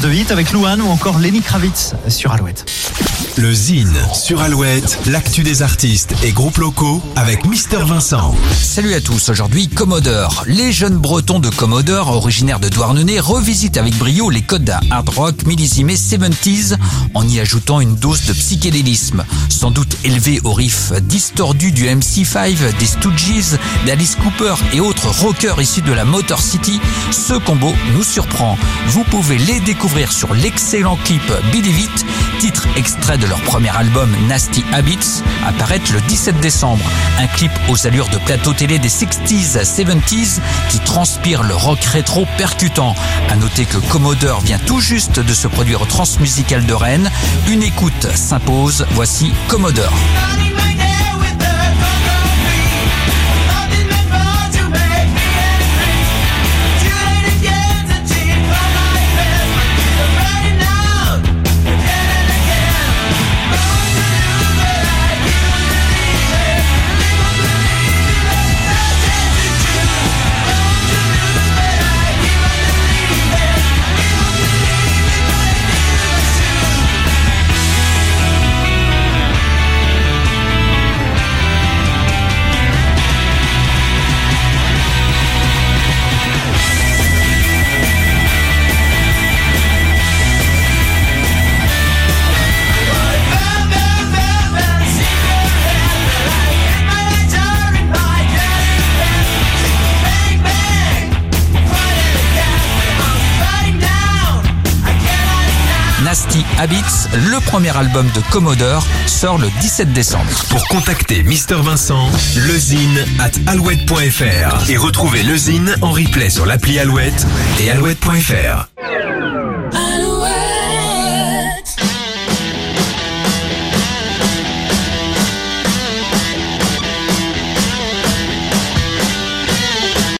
de hits avec Louane ou encore Lenny Kravitz sur Alouette. Le Zine sur Alouette, l'actu des artistes et groupes locaux avec Mister Vincent. Salut à tous, aujourd'hui Commodore. Les jeunes bretons de Commodore, originaires de Douarnenez, revisitent avec brio les codes hard rock millésimé 70s en y ajoutant une dose de psychédélisme, sans doute élevé au riff distordu du MC5, des Stooges, d'Alice Cooper et autres rockers issus de la Motor City. Ce combo nous surprend. Vous pouvez les découvrir sur l'excellent clip Believe It, titre extrait de leur premier album Nasty Habits, apparaître le 17 décembre. Un clip aux allures de plateau télé des 60s à 70s qui transpire le rock rétro percutant. À noter que Commodore vient tout juste de se produire au Transmusical de Rennes. Une écoute s'impose. Voici Commodore. Habits, le premier album de Commodore, sort le 17 décembre. Pour contacter Mister Vincent, lezine at alouette.fr et retrouver le Zine en replay sur l'appli Alouette et alouette.fr.